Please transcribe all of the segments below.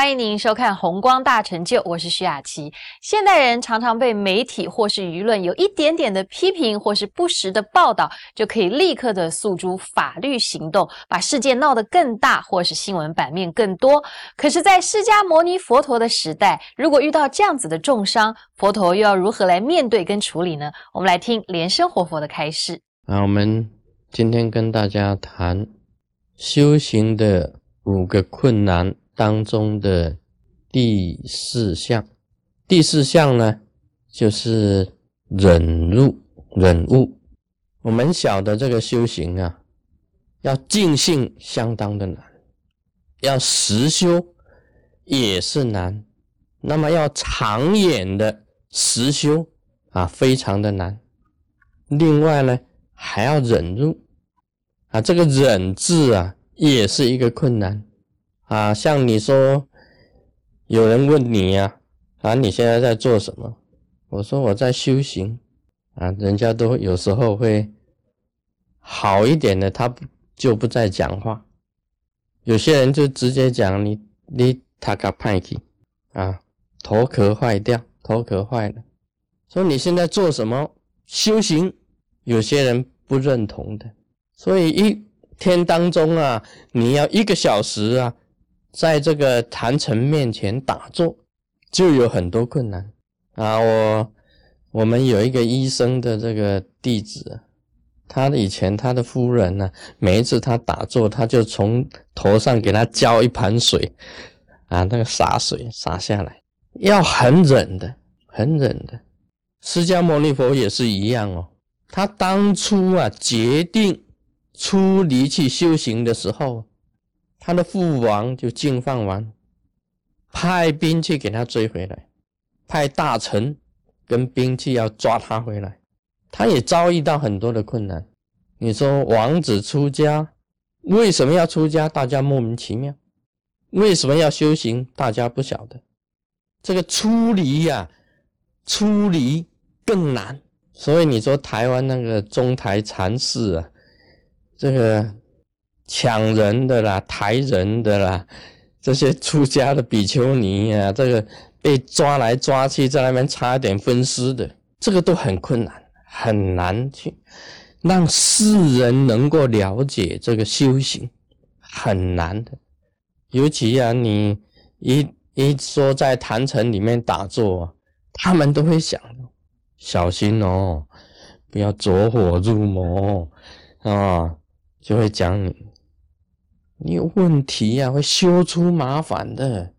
欢迎您收看《红光大成就》，我是徐雅琪。现代人常常被媒体或是舆论有一点点的批评或是不实的报道，就可以立刻的诉诸法律行动，把事件闹得更大，或是新闻版面更多。可是，在释迦牟尼佛陀的时代，如果遇到这样子的重伤，佛陀又要如何来面对跟处理呢？我们来听莲生活佛的开示。那我们今天跟大家谈修行的五个困难。当中的第四项，第四项呢，就是忍辱忍悟。我们晓得这个修行啊，要尽性相当的难，要实修也是难，那么要长远的实修啊，非常的难。另外呢，还要忍辱啊，这个忍字啊，也是一个困难。啊，像你说，有人问你呀，啊，你现在在做什么？我说我在修行，啊，人家都有时候会好一点的，他就不再讲话。有些人就直接讲你你他个派去啊，头壳坏掉，头壳坏了。说你现在做什么修行？有些人不认同的，所以一天当中啊，你要一个小时啊。在这个坛城面前打坐，就有很多困难啊！我我们有一个医生的这个弟子，他以前他的夫人呢，每一次他打坐，他就从头上给他浇一盆水啊，那个洒水洒下来，要很忍的，很忍的。释迦牟尼佛也是一样哦，他当初啊决定出离去修行的时候。他的父王就进犯完派兵去给他追回来，派大臣跟兵器要抓他回来，他也遭遇到很多的困难。你说王子出家为什么要出家？大家莫名其妙。为什么要修行？大家不晓得。这个出离呀，出离更难。所以你说台湾那个中台禅寺啊，这个。抢人的啦，抬人的啦，这些出家的比丘尼啊，这个被抓来抓去，在那边差一点分尸的，这个都很困难，很难去让世人能够了解这个修行，很难的。尤其啊，你一一说在坛城里面打坐，他们都会想小心哦，不要走火入魔啊，就会讲你。你有问题呀，会修出麻烦的。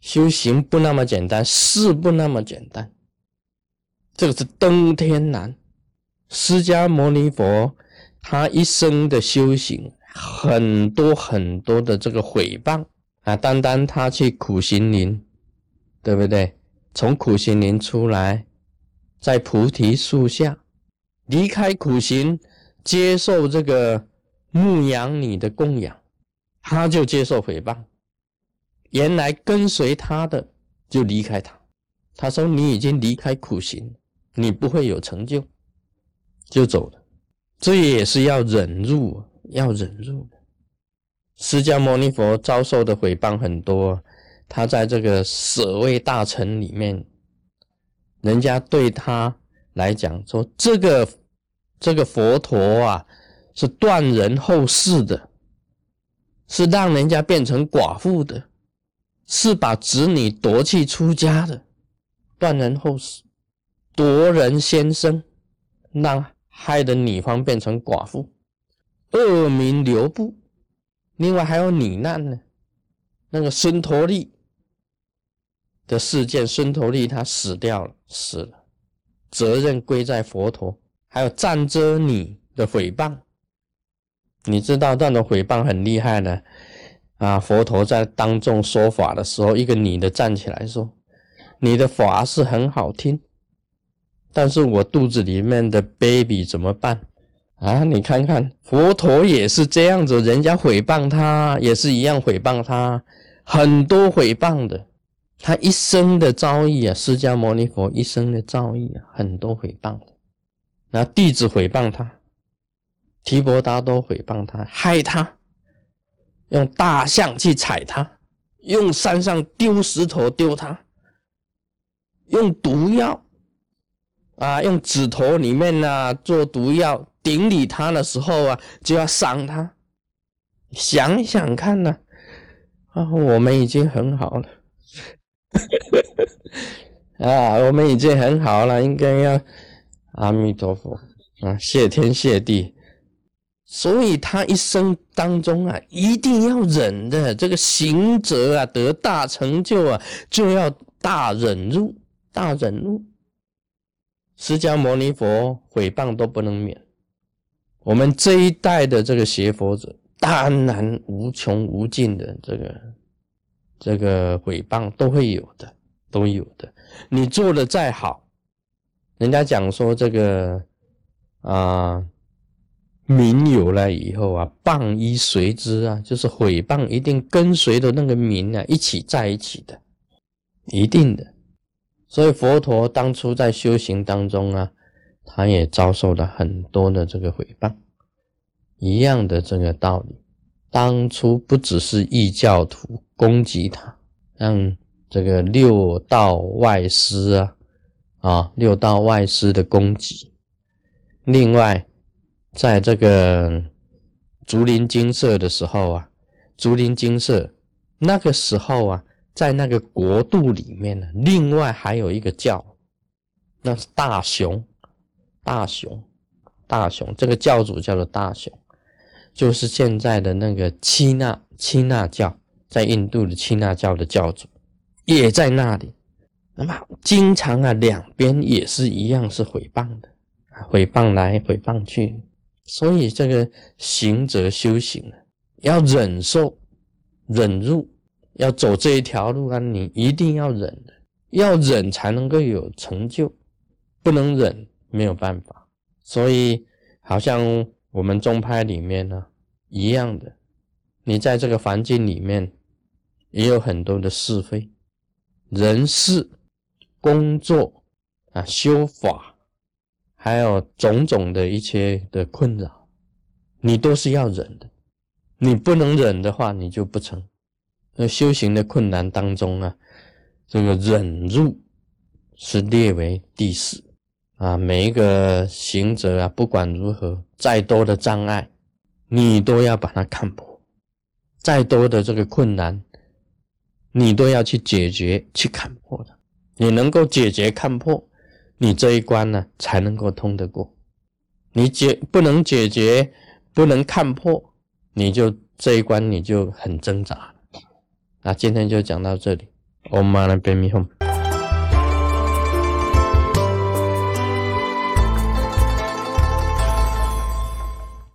修行不那么简单，事不那么简单，这个是登天难。释迦牟尼佛他一生的修行，很多很多的这个毁谤啊，单单他去苦行林，对不对？从苦行林出来，在菩提树下离开苦行，接受这个牧羊女的供养。他就接受诽谤，原来跟随他的就离开他。他说：“你已经离开苦行，你不会有成就，就走了。”这也是要忍辱，要忍辱的。释迦牟尼佛遭受的诽谤很多，他在这个舍卫大臣里面，人家对他来讲说：“这个这个佛陀啊，是断人后世的。”是让人家变成寡妇的，是把子女夺去出家的，断人后世，夺人先生，让害得女方变成寡妇，恶名留布。另外还有女难呢，那个孙陀利的事件，孙陀利他死掉了，死了，责任归在佛陀。还有赞遮女的诽谤。你知道这种诽谤很厉害的啊！佛陀在当众说法的时候，一个女的站起来说：“你的法是很好听，但是我肚子里面的 baby 怎么办啊？你看看，佛陀也是这样子，人家诽谤他也是一样诽谤他，很多诽谤的，他一生的遭遇啊，释迦牟尼佛一生的遭遇啊，很多诽谤的，那弟子诽谤他。”提婆达多诽谤他，害他，用大象去踩他，用山上丢石头丢他，用毒药。啊，用指头里面呢做毒药顶礼他的时候啊，就要伤他。想想看呢，啊，我们已经很好了，啊，我们已经很好了，应该要阿弥陀佛。啊，谢天谢地。所以他一生当中啊，一定要忍的。这个行者啊，得大成就啊，就要大忍辱，大忍辱。释迦牟尼佛毁谤都不能免，我们这一代的这个邪佛者，当然无穷无尽的这个这个毁谤都会有的，都有的。你做的再好，人家讲说这个啊。名有了以后啊，谤一随之啊，就是毁谤一定跟随的那个名啊，一起在一起的，一定的。所以佛陀当初在修行当中啊，他也遭受了很多的这个毁谤，一样的这个道理。当初不只是异教徒攻击他，让这个六道外师啊，啊，六道外师的攻击，另外。在这个竹林精舍的时候啊，竹林精舍那个时候啊，在那个国度里面呢，另外还有一个教，那是大雄，大雄，大雄，这个教主叫做大雄，就是现在的那个七那七那教，在印度的七那教的教主也在那里。那么经常啊，两边也是一样是诽谤的，诽谤来诽谤去。所以这个行者修行啊，要忍受、忍住，要走这一条路啊，你一定要忍的，要忍才能够有成就，不能忍没有办法。所以，好像我们宗派里面呢一样的，你在这个环境里面也有很多的是非、人事、工作啊、修法。还有种种的一些的困扰，你都是要忍的。你不能忍的话，你就不成。那修行的困难当中啊，这个忍辱是列为第四啊。每一个行者啊，不管如何，再多的障碍，你都要把它看破；再多的这个困难，你都要去解决、去看破的。你能够解决、看破。你这一关呢，才能够通得过。你解不能解决，不能看破，你就这一关你就很挣扎。那今天就讲到这里，我们来边咪哄。